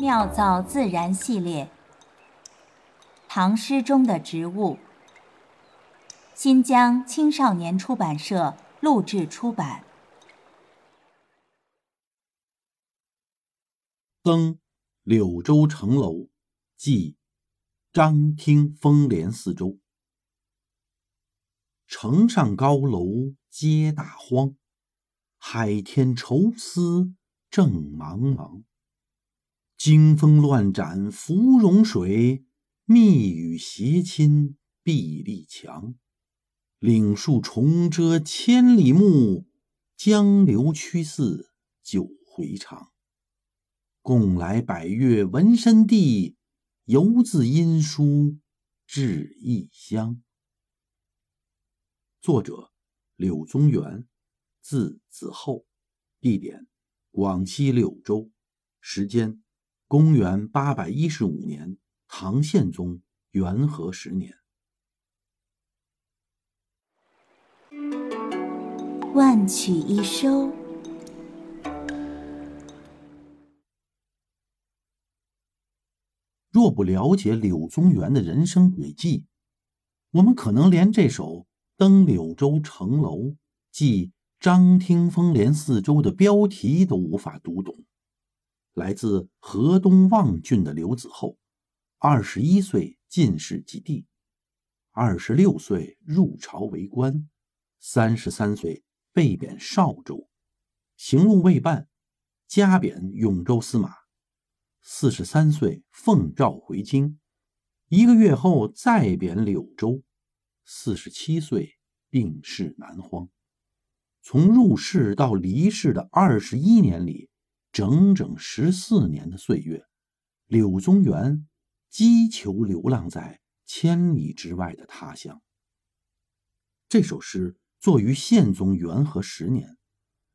妙造自然系列，唐诗中的植物。新疆青少年出版社录制出版。登柳州城楼，即张听风帘四周。城上高楼皆大荒，海天愁思正茫茫。惊风乱斩芙蓉水，密雨斜侵碧丽墙。岭树重遮千里目，江流曲似九回肠。共来百越文身地，犹自音书至异乡。作者：柳宗元，字子厚，地点：广西柳州，时间：公元八百一十五年，唐宪宗元和十年。万曲一收。若不了解柳宗元的人生轨迹，我们可能连这首。登柳州城楼，即张听风连四周的标题都无法读懂。来自河东望郡的刘子厚，二十一岁进士及第，二十六岁入朝为官，三十三岁被贬邵州，行路未半，加贬永州司马。四十三岁奉诏回京，一个月后再贬柳州。四十七岁病逝南荒，从入仕到离世的二十一年里，整整十四年的岁月，柳宗元击球流浪在千里之外的他乡。这首诗作于宪宗元和十年，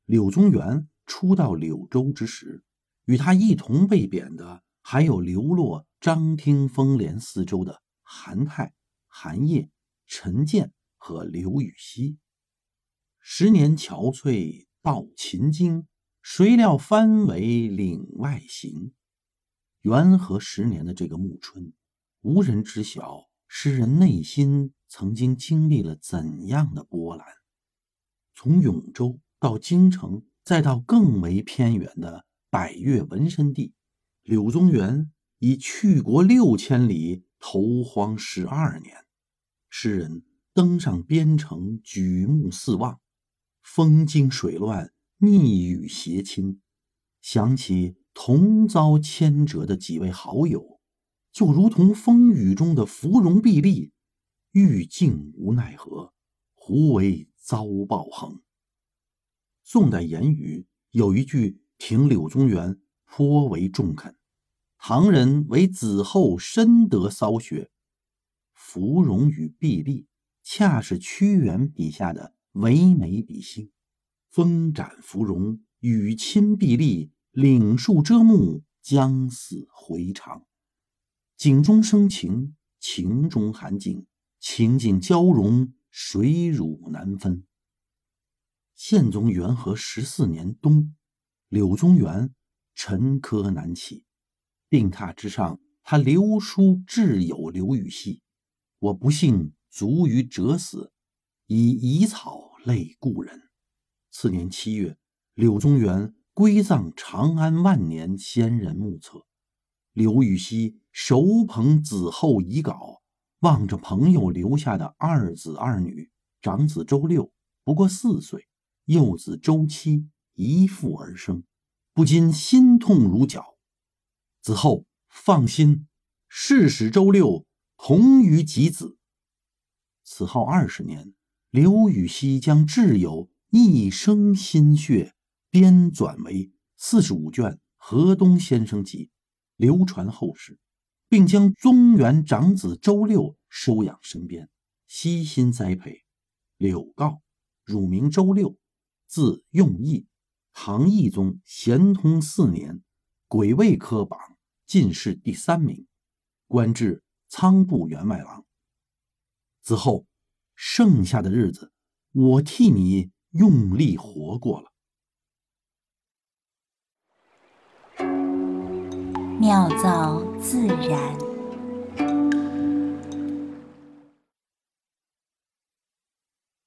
柳宗元初到柳州之时，与他一同被贬的还有流落张听风帘四周的韩泰、韩烨。陈建和刘禹锡。十年憔悴到秦京，谁料翻为岭外行。元和十年的这个暮春，无人知晓诗人内心曾经经历了怎样的波澜。从永州到京城，再到更为偏远的百越纹身地，柳宗元已去国六千里，投荒十二年。诗人登上边城，举目四望，风惊水乱，密雨斜侵，想起同遭牵折的几位好友，就如同风雨中的芙蓉碧丽，欲尽无奈何，胡为遭报横。宋代言语有一句评柳宗元颇为中肯：“唐人为子后深得骚学。”芙蓉与碧丽，恰是屈原笔下的唯美比兴。风斩芙蓉，雨侵碧丽，岭树遮目，江似回肠。景中生情，情中含景，情景交融，水乳难分。宪宗元和十四年冬，柳宗元沉疴难起，病榻之上，他留书挚友刘禹锡。我不幸卒于谪死，以遗草泪故人。次年七月，柳宗元归葬长安万年仙人墓侧。刘禹锡手捧子厚遗稿，望着朋友留下的二子二女，长子周六不过四岁，幼子周七一父而生，不禁心痛如绞。子厚放心，誓使周六。同于己子。此后二十年，刘禹锡将挚友一生心血编纂为四十五卷《河东先生集》，流传后世，并将宗元长子周六收养身边，悉心栽培。柳诰，乳名周六，字用义，唐懿宗咸通四年，癸未科榜进士第三名，官至。仓部员外郎。此后，剩下的日子，我替你用力活过了。妙造自然。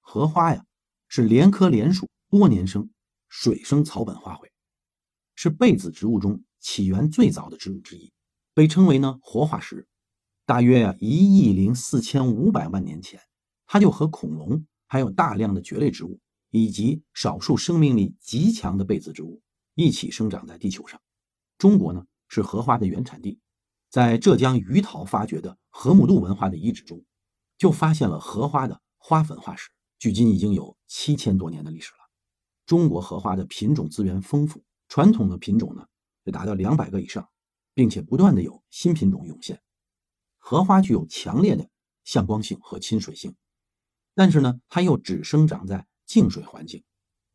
荷花呀，是莲科莲属多年生水生草本花卉，是被子植物中起源最早的植物之一，被称为呢活化石。大约呀一亿零四千五百万年前，它就和恐龙，还有大量的蕨类植物，以及少数生命力极强的被子植物一起生长在地球上。中国呢是荷花的原产地，在浙江余桃发掘的河姆渡文化的遗址中，就发现了荷花的花粉化石。距今已经有七千多年的历史了。中国荷花的品种资源丰富，传统的品种呢就达到两百个以上，并且不断的有新品种涌现。荷花具有强烈的向光性和亲水性，但是呢，它又只生长在静水环境。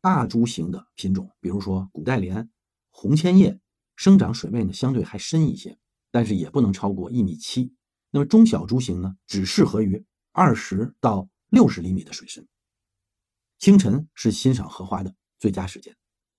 大株型的品种，比如说古代莲、红千叶，生长水位呢相对还深一些，但是也不能超过一米七。那么中小株型呢，只适合于二十到六十厘米的水深。清晨是欣赏荷花的最佳时间。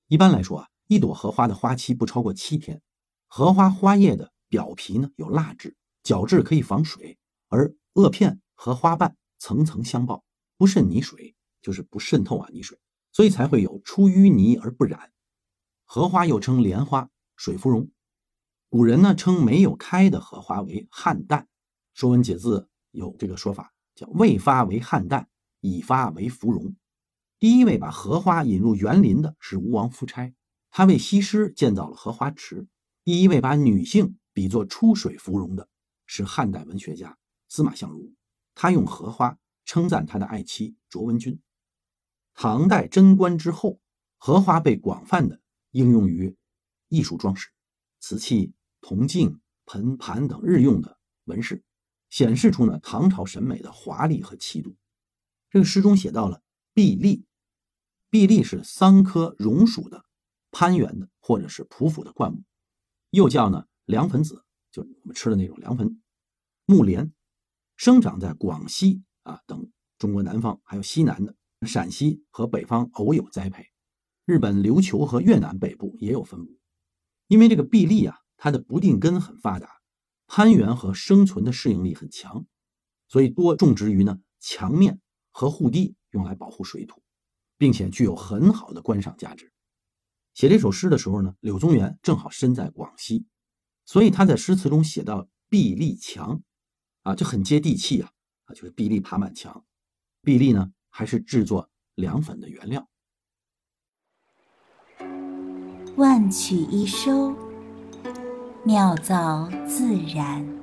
一般来说啊，一朵荷花的花期不超过七天。荷花花叶的表皮呢有蜡质，角质可以防水，而萼片和花瓣层层相抱，不渗泥水，就是不渗透啊泥水，所以才会有出淤泥而不染。荷花又称莲花、水芙蓉。古人呢称没有开的荷花为汉旦，《说文解字》有这个说法，叫未发为汉旦，已发为芙蓉。第一位把荷花引入园林的是吴王夫差，他为西施建造了荷花池。第一位把女性比作出水芙蓉的是汉代文学家司马相如，他用荷花称赞他的爱妻卓文君。唐代贞观之后，荷花被广泛的应用于艺术装饰、瓷器、铜镜、盆盘等日用的纹饰，显示出呢唐朝审美的华丽和气度。这个诗中写到了。碧丽，碧丽是桑科榕属的攀援的或者是匍匐的灌木，又叫呢凉粉子，就是我们吃的那种凉粉。木莲生长在广西啊等中国南方，还有西南的陕西和北方偶有栽培，日本琉球和越南北部也有分布。因为这个碧丽啊，它的不定根很发达，攀援和生存的适应力很强，所以多种植于呢墙面和护堤。用来保护水土，并且具有很好的观赏价值。写这首诗的时候呢，柳宗元正好身在广西，所以他在诗词中写到“壁立墙”，啊，就很接地气啊，啊，就是壁立爬满墙。壁立呢，还是制作凉粉的原料。万曲一收，妙造自然。